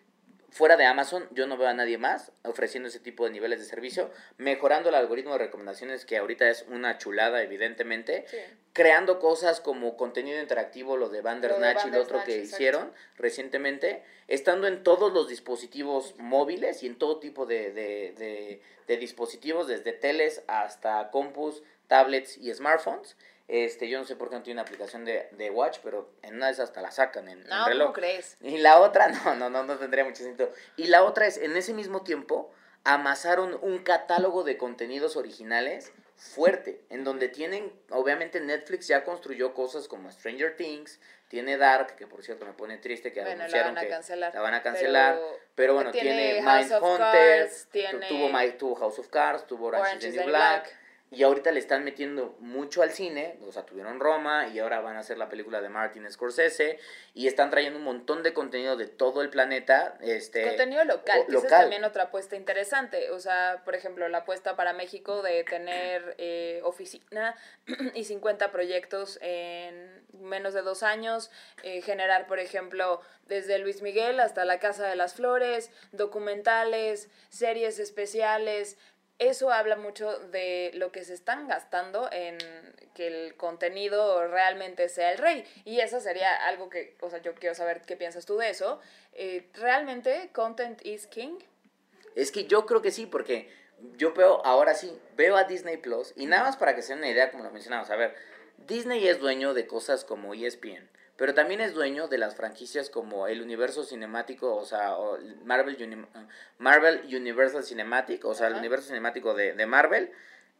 fuera de Amazon, yo no veo a nadie más ofreciendo ese tipo de niveles de servicio, mejorando el algoritmo de recomendaciones, que ahorita es una chulada, evidentemente, Sí. creando cosas como contenido interactivo, lo de Bandersnatch y lo otro que exacto. hicieron recientemente, estando en todos los dispositivos móviles y en todo tipo de, de, de- de dispositivos, desde teles hasta compus, tablets y smartphones. Este, yo no sé por qué no tiene una aplicación de, de Watch, pero en una de esas hasta la sacan en, en No, reloj. ¿cómo crees? Y la otra, no, no, no, no tendría mucho sentido. Y la otra es, en ese mismo tiempo, amasaron un catálogo de contenidos originales fuerte, en donde tienen, obviamente Netflix ya construyó cosas como Stranger Things, tiene Dark, que por cierto me pone triste que Bueno, la anunciaron van a que cancelar. la van a cancelar, pero, pero bueno, tiene, tiene Mindhunter, tiene tuvo, My- tuvo House of Cards, tuvo Orange, Orange is is the New the Black, Black. Y ahorita le están metiendo mucho al cine, o sea, tuvieron Roma y ahora van a hacer la película de Martin Scorsese y están trayendo un montón de contenido de todo el planeta, este Contenido local, que esa es también otra apuesta interesante. O sea, por ejemplo, la apuesta para México de tener eh, oficina y 50 proyectos en menos de dos años, eh, generar, por ejemplo, desde Luis Miguel hasta La Casa de las Flores, documentales, series especiales. Eso habla mucho de lo que se están gastando en que el contenido realmente sea el rey. Y eso sería algo que, o sea, yo quiero saber qué piensas tú de eso. Eh, ¿Realmente content is king? Es que yo creo que sí, porque yo veo, ahora sí, veo a Disney Plus, y nada más para que se den una idea, como lo mencionamos, a ver, Disney es dueño de cosas como ESPN, pero también es dueño de las franquicias como el universo cinemático, o sea, o Marvel, Uni- Marvel Universal Cinematic, o sea, el universo cinemático de, de Marvel.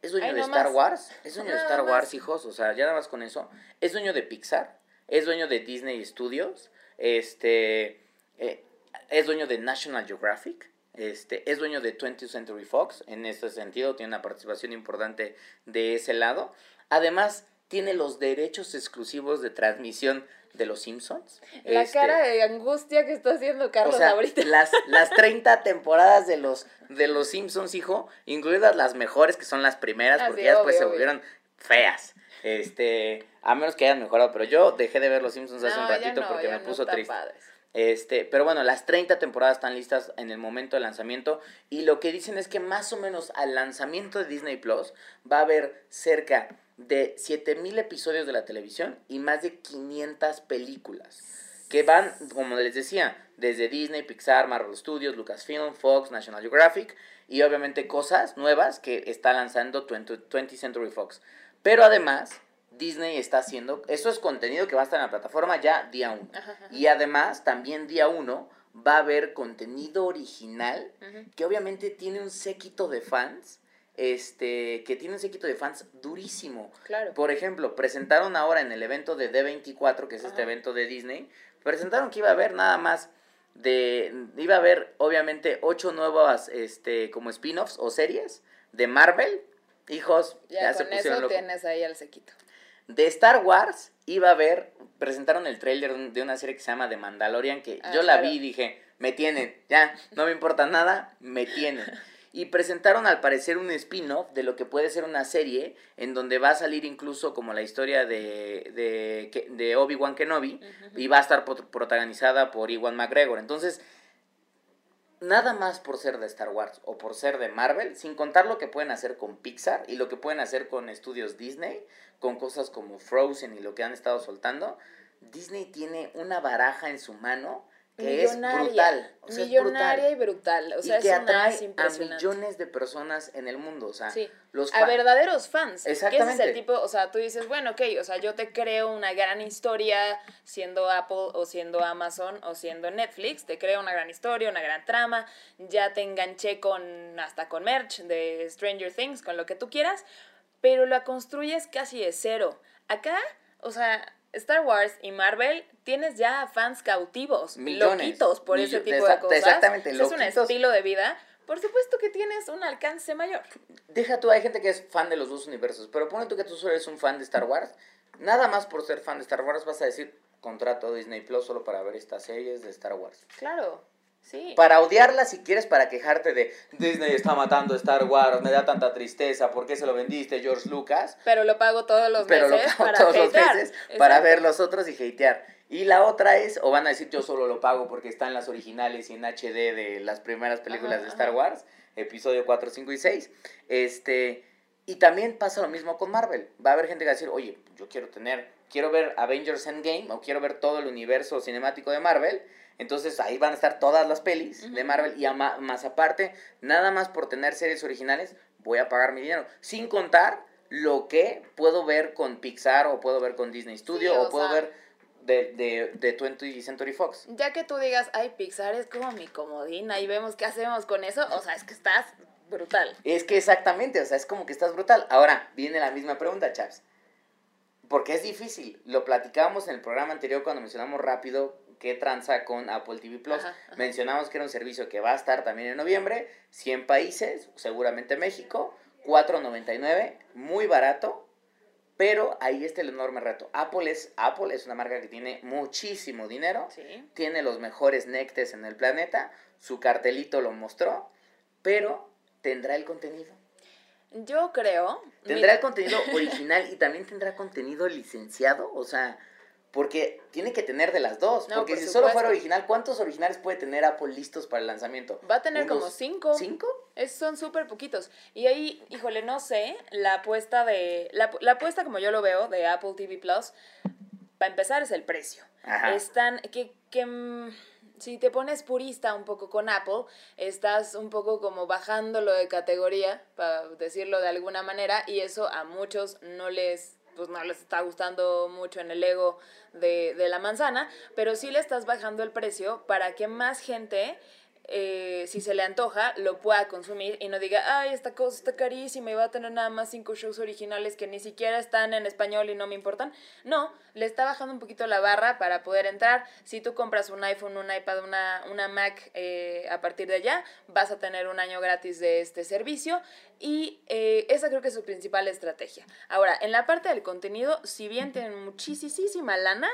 Es dueño Ay, de no Star más. Wars, es dueño de Star Wars, más. hijos, o sea, ya nada más con eso. Es dueño de Pixar, es dueño de Disney Studios, este, eh, es dueño de National Geographic, este, es dueño de 20th Century Fox, en este sentido tiene una participación importante de ese lado. Además, tiene los derechos exclusivos de transmisión de los Simpsons. La Este, cara de angustia que está haciendo Carlos o sea, ahorita. las, las 30 temporadas de los, de los Simpsons, hijo, incluidas las mejores, que son las primeras, Ah, porque ya después obvio, se obvio. volvieron feas. Este, a menos que hayan mejorado, pero yo dejé de ver los Simpsons hace un ratito no, porque me puso triste. padres. Este, pero bueno, las 30 temporadas están listas en el momento del lanzamiento y lo que dicen es que más o menos al lanzamiento de Disney Plus va a haber cerca de 7000 episodios de la televisión y más de 500 películas que van, como les decía, desde Disney, Pixar, Marvel Studios, Lucasfilm, Fox, National Geographic y obviamente cosas nuevas que está lanzando 20, 20th Century Fox. Pero además, Disney está haciendo, eso es contenido que va a estar en la plataforma ya día 1. Ajá, ajá. Y además, también día 1 va a haber contenido original que obviamente tiene un séquito de fans, este, que tiene un séquito de fans durísimo. Claro. Por ejemplo, presentaron ahora en el evento de D24, que es este evento de Disney, presentaron que iba a haber nada más de, iba a haber obviamente ocho nuevas, este, como spin-offs o series de Marvel. Hijos, ya, Ya, se pusieron eso locos. tienes ahí al sequito. De Star Wars iba a haber, presentaron el tráiler de una serie que se llama The Mandalorian, que Ah, yo la claro. vi y dije, me tienen, ya, no me importa nada, me tienen. Y presentaron al parecer un spin-off de lo que puede ser una serie en donde va a salir incluso como la historia de, de, de Obi-Wan Kenobi y va a estar protagonizada por Iwan McGregor. Entonces, nada más por ser de Star Wars o por ser de Marvel, sin contar lo que pueden hacer con Pixar y lo que pueden hacer con estudios Disney, con cosas como Frozen y lo que han estado soltando, Disney tiene una baraja en su mano que es brutal. O sea, es millonaria brutal. y brutal. O sea, y que es atrae a millones de personas en el mundo. O sea, Sí. los a verdaderos fans. Que ese es Exactamente. el tipo, o sea, tú dices, bueno, ok, o sea, yo te creo una gran historia siendo Apple o siendo Amazon o siendo Netflix, te creo una gran historia, una gran trama, ya te enganché con, hasta con merch de Stranger Things, con lo que tú quieras, pero la construyes casi de cero. Acá, o sea, Star Wars y Marvel tienes ya fans cautivos, Millones. loquitos por ese tipo de cosas. exactamente, sea, Es un estilo de vida. Por supuesto que tienes un alcance mayor. Deja tú, hay gente que es fan de los dos universos, pero pone tú que tú solo eres un fan de Star Wars. Nada más por ser fan de Star Wars vas a decir, contrato a Disney Plus solo para ver estas series de Star Wars. Claro. Sí. Para odiarla si quieres, para quejarte de Disney está matando Star Wars, me da tanta tristeza, ¿por qué se lo vendiste George Lucas? Pero lo pago todos los Pero lo meses pago para todos los meses para ver los otros y hatear. Y la otra es, o van a decir yo solo lo pago porque está en las originales y en HD de las primeras películas Ajá, de Star ajá. Wars, episodio 4, 5 y 6. Este, y también pasa lo mismo con Marvel. Va a haber gente que va a decir, oye, yo quiero tener, quiero ver Avengers Endgame o quiero ver todo el universo cinemático de Marvel. Entonces ahí van a estar todas las pelis de. Marvel y ama- más aparte, nada más por tener series originales, voy a pagar mi dinero. Sin contar lo que puedo ver con Pixar o puedo ver con Disney Studio Sí, o, o puedo sea- ver de, de, de 20th Century Fox. Ya que tú digas, ay, Pixar es como mi comodín, ahí vemos qué hacemos con eso, o sea, es que estás brutal. Es que exactamente, o sea, es como que estás brutal. Ahora, viene la misma pregunta, Chaps. Porque es difícil. Lo platicábamos en el programa anterior cuando mencionamos rápido qué tranza con Apple TV Plus. Ajá, ajá. Mencionamos que era un servicio que va a estar también en noviembre, 100 países, seguramente México, 4.99, muy barato. Pero ahí está el enorme reto. Apple es, Apple es una marca que tiene muchísimo dinero Sí. tiene los mejores nectes en el planeta, su cartelito lo mostró, pero tendrá el contenido. Yo creo. Tendrá el contenido original y también tendrá contenido licenciado, o sea, porque tiene que tener de las dos, No, porque por si solo fuera original, ¿cuántos originales puede tener Apple listos para el lanzamiento? Va a tener ¿Unos como cinco. ¿Cinco? Es, son súper poquitos. Y ahí, híjole, no sé, la apuesta de. La, la apuesta, como yo lo veo, de Apple TV Plus, para empezar, es el precio. Ajá. Están. que, que mm, si te pones purista un poco con Apple, estás un poco como bajándolo de categoría, para decirlo de alguna manera, y eso a muchos no les pues no les está gustando mucho en el ego de, de la manzana, pero sí le estás bajando el precio para que más gente eh, si se le antoja, lo pueda consumir y no diga, ay, esta cosa está carísima y va a tener nada más cinco shows originales que ni siquiera están en español y no me importan. No, le está bajando un poquito la barra para poder entrar. Si tú compras un iPhone, un iPad, una, una Mac eh, a partir de allá, vas a tener un año gratis de este servicio y eh, esa creo que es su principal estrategia. Ahora, en la parte del contenido, si bien tienen muchísima lana,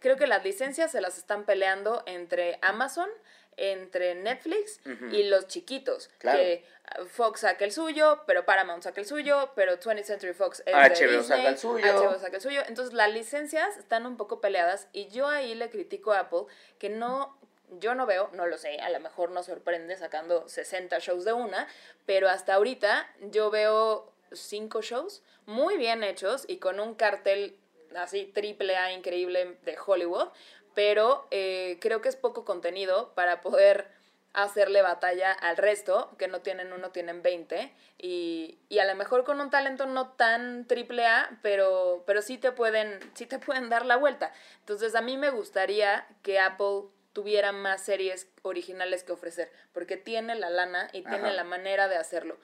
creo que las licencias se las están peleando entre Amazon, entre Netflix y los chiquitos. Claro. Que uh, Fox saca el suyo, pero Paramount saca el suyo, pero 20th Century Fox es de HBO Disney, saca el suyo. HBO saca el suyo. Entonces las licencias están un poco peleadas y yo ahí le critico a Apple que no yo no veo, no lo sé, a lo mejor nos sorprende sacando 60 shows de una, pero hasta ahorita yo veo cinco shows muy bien hechos y con un cartel así triple A increíble de Hollywood, pero eh, creo que es poco contenido para poder hacerle batalla al resto, que no tienen uno, tienen 20, y, y a lo mejor con un talento no tan triple A, pero, pero sí, te pueden, sí te pueden dar la vuelta. Entonces a mí me gustaría que Apple tuviera más series originales que ofrecer, porque tiene la lana y tiene la manera de hacerlo.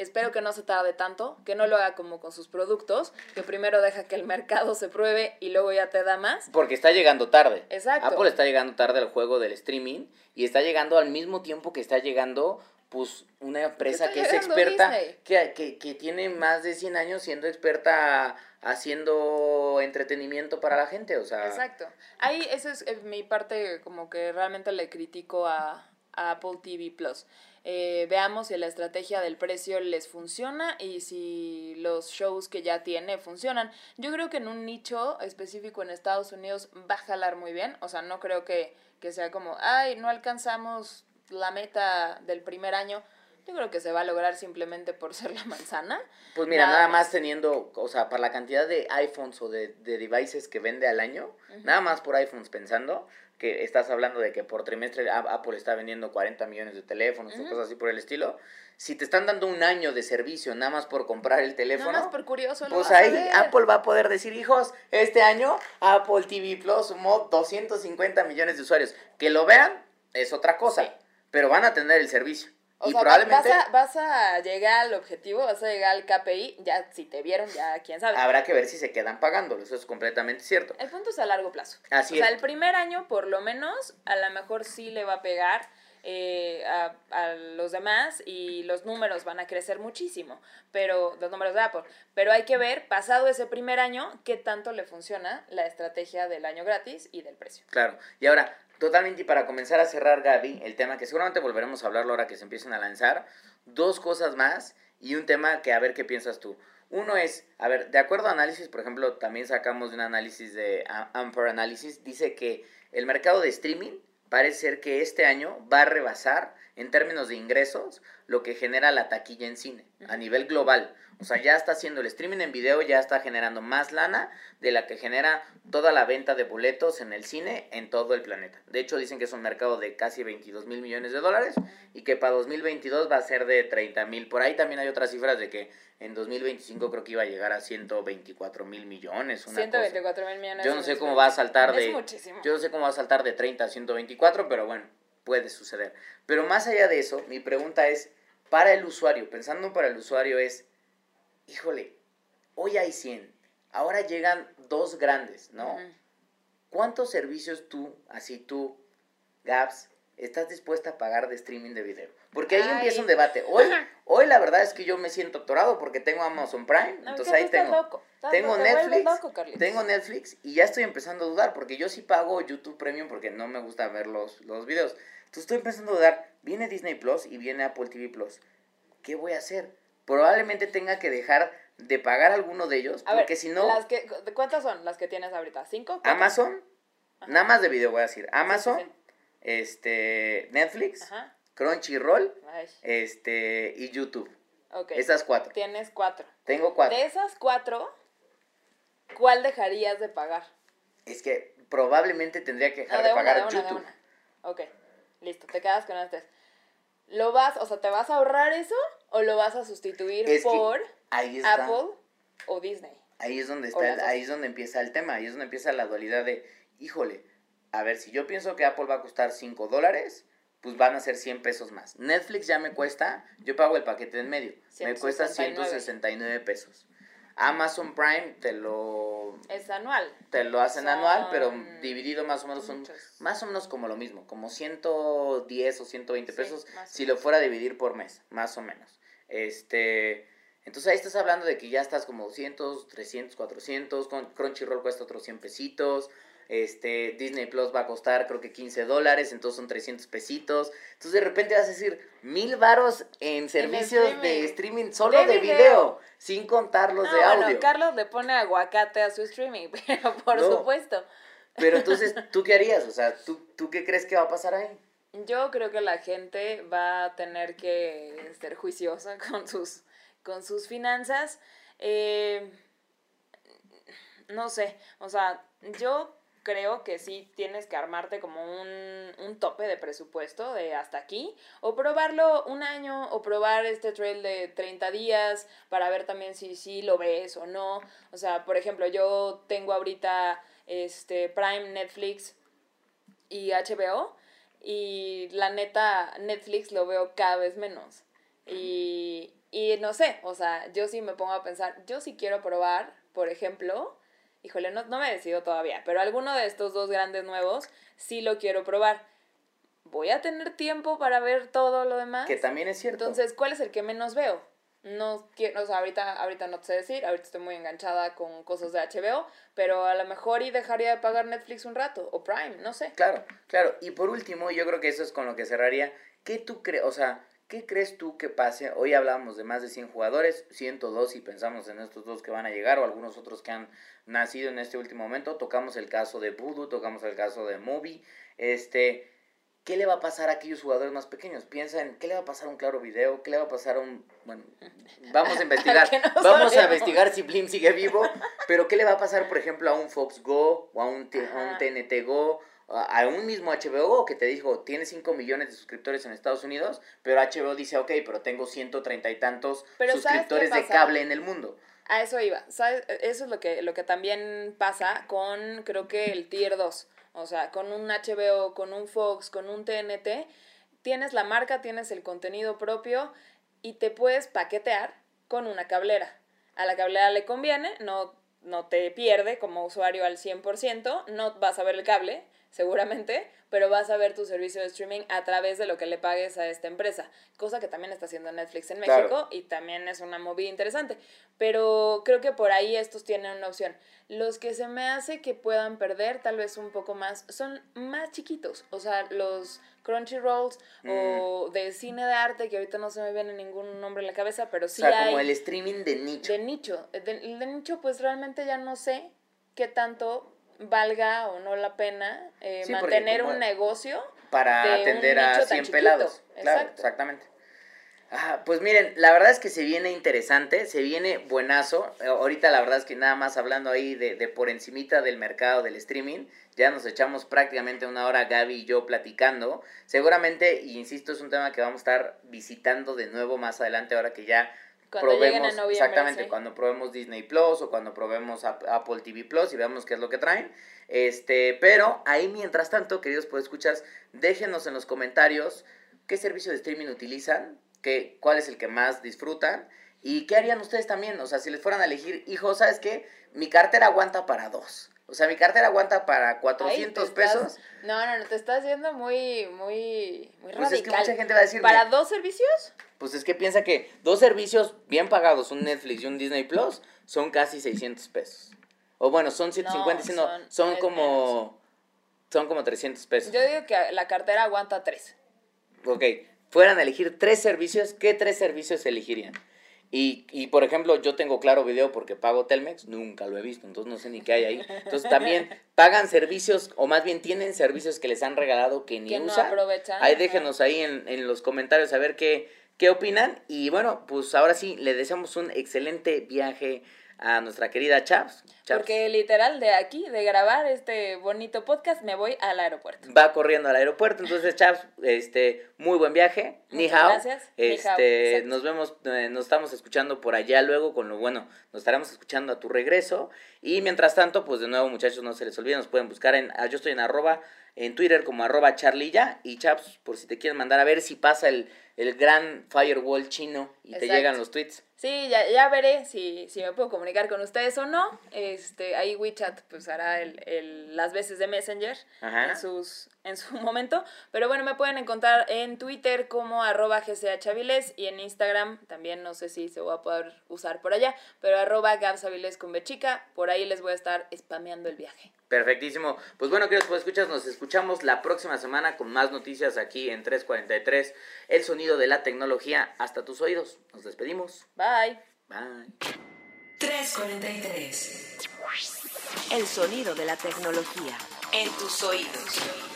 Espero que no se tarde tanto, que no lo haga como con sus productos, que primero deja que el mercado se pruebe y luego ya te da más. Porque está llegando tarde. Exacto. Apple está llegando tarde al juego del streaming y está llegando al mismo tiempo que está llegando pues una empresa Está que es experta, que, que, que tiene más de 100 años siendo experta haciendo entretenimiento para la gente, o sea... Exacto. Ahí esa es eh, mi parte como que realmente le critico a, a Apple TV Plus. Eh, veamos si la estrategia del precio les funciona y si los shows que ya tiene funcionan. Yo creo que en un nicho específico en Estados Unidos va a jalar muy bien. O sea, no creo que, que sea como, ay, no alcanzamos la meta del primer año. Yo creo que se va a lograr simplemente por ser la manzana. Pues mira, Nada nada, más. más teniendo, o sea, para la cantidad de iPhones o de, de devices que vende al año, nada más por iPhones pensando, que estás hablando de que por trimestre Apple está vendiendo 40 millones de teléfonos o cosas así por el estilo, si te están dando un año de servicio nada más por comprar el teléfono, Nada más por curioso. pues ahí. Apple va a poder decir, hijos, este año Apple TV Plus sumó 250 millones de usuarios. Que lo vean es otra cosa, Sí. pero van a tener el servicio. O y sea, probablemente vas, a, vas a llegar al objetivo, vas a llegar al KPI, ya si te vieron, ya quién sabe. habrá que ver si se quedan pagándolo, eso es completamente cierto. El punto es a largo plazo. Así o sea, el primer año, por lo menos, a lo mejor sí le va a pegar eh, a, a los demás y los números van a crecer muchísimo, pero los números de Apple. Pero hay que ver, pasado ese primer año, qué tanto le funciona la estrategia del año gratis y del precio. Claro. Y ahora, Totalmente, y para comenzar a cerrar, Gaby, el tema que seguramente volveremos a hablarlo ahora que se empiecen a lanzar, dos cosas más y un tema que a ver qué piensas tú. Uno es, a ver, de acuerdo a análisis, por ejemplo, también sacamos de un análisis de Amper Analysis, dice que el mercado de streaming parece ser que este año va a rebasar en términos de ingresos lo que genera la taquilla en cine a nivel global. O sea, ya está haciendo el streaming en video, ya está generando más lana de la que genera toda la venta de boletos en el cine en todo el planeta. De hecho, dicen que es un mercado de casi 22 mil millones de dólares y que para 2022 va a ser de 30 mil. Por ahí también hay otras cifras de que en 2025 creo que iba a llegar a 124 mil millones. 124 mil millones. Yo no sé cómo va a saltar de... Muchísimo. Yo no sé cómo va a saltar de 30 a 124, pero bueno, puede suceder. Pero más allá de eso, mi pregunta es, para el usuario, pensando para el usuario es híjole, hoy hay 100, ahora llegan dos grandes, ¿no? ¿Cuántos servicios tú, así tú, Gaps, estás dispuesta a pagar de streaming de video? Porque ahí empieza un debate. Hoy, hoy la verdad es que yo me siento atorado porque tengo Amazon Prime, entonces ahí tengo, tengo Netflix, tengo Netflix y ya estoy empezando a dudar porque yo sí pago YouTube Premium porque no me gusta ver los, los videos. Entonces estoy empezando a dudar, viene Disney Plus y viene Apple TV Plus. ¿Qué voy a hacer? probablemente tenga que dejar de pagar alguno de ellos, porque si no... Las que, ¿Cuántas son las que tienes ahorita? ¿Cinco? Amazon, nada más de video voy a decir, Amazon, este, Netflix, Crunchyroll, este, y YouTube. Esas cuatro. Tienes cuatro. Tengo cuatro. De esas cuatro, ¿cuál dejarías de pagar? Es que probablemente tendría que dejar de, pagar YouTube. Ok, listo, te quedas con las tres. ¿Lo vas, o sea, te vas a ahorrar eso o lo vas a sustituir por Apple o Disney? Ahí es donde está, ahí es donde empieza el tema, ahí es donde empieza la dualidad de, híjole, a ver, si yo pienso que Apple va a costar 5 dólares, pues van a ser 100 pesos más. Netflix ya me cuesta, yo pago el paquete en medio, me cuesta 169 pesos. Amazon Prime te lo... Es anual. Te lo hacen anual, pero dividido más o menos son más o menos como lo mismo, como 110 o 120 pesos si lo fuera a dividir por mes, más o menos. Este, entonces ahí estás hablando de que ya estás como 200, 300, 400, Crunchyroll cuesta otros 100 pesitos, este, Disney Plus va a costar creo que 15 dólares, entonces son 300 pesitos. Entonces de repente vas a decir mil varos en servicios de streaming solo de, video. sin contar los de audio. Bueno, Carlos le pone aguacate a su streaming, pero por supuesto. Pero entonces, ¿tú qué harías? O sea, ¿tú, ¿tú qué crees que va a pasar ahí? Yo creo que la gente va a tener que ser juiciosa con sus, con sus finanzas. Eh, no sé, o sea, yo creo que sí tienes que armarte como un, un, tope de presupuesto de hasta aquí, o probarlo un año, o probar este trail de 30 días para ver también si sí lo ves o no. O sea, por ejemplo, yo tengo ahorita este Prime, Netflix y HBO, y la neta, Netflix lo veo cada vez menos. Y, y no sé, o sea, yo sí me pongo a pensar, yo sí quiero probar, por ejemplo, híjole, no, no me decido todavía, pero alguno de estos dos grandes nuevos sí lo quiero probar. ¿Voy a tener tiempo para ver todo lo demás? Que también es cierto. Entonces, ¿cuál es el que menos veo? No quiero, o sea, ahorita, ahorita no te sé decir, ahorita estoy muy enganchada con cosas de HBO, pero a lo mejor y dejaría de pagar Netflix un rato, o Prime, no sé. Claro, claro. Y por último, yo creo que eso es con lo que cerraría. ¿Qué tú crees? O sea, ¿Qué crees tú que pase? Hoy hablábamos de más de 100 jugadores, 102 y pensamos en estos dos que van a llegar o algunos otros que han nacido en este último momento. Tocamos el caso de Voodoo, tocamos el caso de Moby. Este, ¿Qué le va a pasar a aquellos jugadores más pequeños? Piensa en qué le va a pasar a un claro video, qué le va a pasar a un... Bueno, vamos a investigar, vamos a investigar si Blim sigue vivo, pero qué le va a pasar, por ejemplo, a un Fox Go o a un, a un TNT Go a un mismo HBO que te dijo, tiene 5 millones de suscriptores en Estados Unidos, pero HBO dice, ok, pero tengo 130 y tantos suscriptores de cable en el mundo. A eso iba. ¿Sabes? Eso es lo que, lo que también pasa con, creo que el Tier 2. O sea, con un HBO, con un Fox, con un TNT, tienes la marca, tienes el contenido propio y te puedes paquetear con una cablera. A la cablera le conviene, no, no te pierde como usuario al 100%, no vas a ver el cable, seguramente, pero vas a ver tu servicio de streaming a través de lo que le pagues a esta empresa, cosa que también está haciendo Netflix en México Claro. y también es una movida interesante, pero creo que por ahí estos tienen una opción. Los que se me hace que puedan perder tal vez un poco más son más chiquitos, o sea, los Crunchyrolls o Mm. de cine de arte, que ahorita no se me viene ningún nombre en la cabeza, pero sí o sea, hay como el streaming de nicho. de nicho. De, de nicho, pues realmente ya no sé qué tanto valga o no la pena eh, Sí, mantener un negocio para de atender a nicho tan 100 chiquito. pelados. Claro, Exacto. exactamente. Ah, pues miren, la verdad es que se viene interesante, se viene buenazo. Eh, Ahorita la verdad es que nada más hablando ahí de, de por encimita del mercado del streaming, ya nos echamos prácticamente una hora Gaby y yo platicando. Seguramente, y insisto, es un tema que vamos a estar visitando de nuevo más adelante ahora que ya Cuando a probemos, exactamente, sí. cuando probemos Disney Plus o cuando probemos Ap- Apple TV Plus y veamos qué es lo que traen. Este, pero ahí mientras tanto, queridos escuchas, déjenos en los comentarios qué servicio de streaming utilizan, qué, cuál es el que más disfrutan y qué harían ustedes también. O sea, si les fueran a elegir, hijo, ¿sabes qué? Mi cartera aguanta para dos. O sea, mi cartera aguanta para Ay, te 400 estás- pesos. No, no, no, te estás yendo muy, muy, muy Pues es que mucha gente va a decir, ¿Para dos servicios? Pues es que piensa que dos servicios bien pagados, un Netflix y un Disney Plus, son casi 600 pesos. O bueno, son 150, sino son- son, como son como 300 pesos. Yo digo que la cartera aguanta tres. Ok, fueran a elegir tres servicios, ¿qué tres servicios elegirían? Y, y por ejemplo, yo tengo claro video porque pago Telmex, nunca lo he visto, entonces no sé ni qué hay ahí. Entonces también pagan servicios, o más bien tienen servicios que les han regalado que ni Que no usan. aprovechan, Ahí déjenos ahí en, en los comentarios a ver qué, qué opinan. Y bueno, pues ahora sí, le deseamos un excelente viaje a nuestra querida Chaps. Chaps Porque literal, de aquí, de grabar este bonito podcast, me voy al aeropuerto. va corriendo al aeropuerto. Entonces, Chaps, este, muy buen viaje. Ni hao. gracias. Ni hao, Este, nos vemos, eh, nos estamos escuchando por allá luego con lo bueno. Nos estaremos escuchando a tu regreso. Y mientras tanto, pues de nuevo, muchachos, no se les olvide, nos pueden buscar en, ah, yo estoy en arroba, en Twitter como arroba charlilla. Y Chaps, por si te quieren mandar a ver si pasa el, el gran firewall chino y te llegan los tweets. Sí, ya, ya veré si, si me puedo comunicar con ustedes o no. Este, ahí WeChat pues hará el, el- las veces de Messenger Ajá. en, sus, en su momento. Pero bueno, me pueden encontrar en Twitter como arroba gcaviles y en Instagram también no sé si se va a poder usar por allá, pero arroba gabsaviles con bechica. Por ahí les voy a estar spameando el viaje. Perfectísimo. Pues bueno, queridos pues escuchas, nos escuchamos la próxima semana con más noticias aquí en 343, el sonido de la tecnología hasta tus oídos. Nos despedimos. Bye. Bye. 343. El sonido de la tecnología en tus oídos.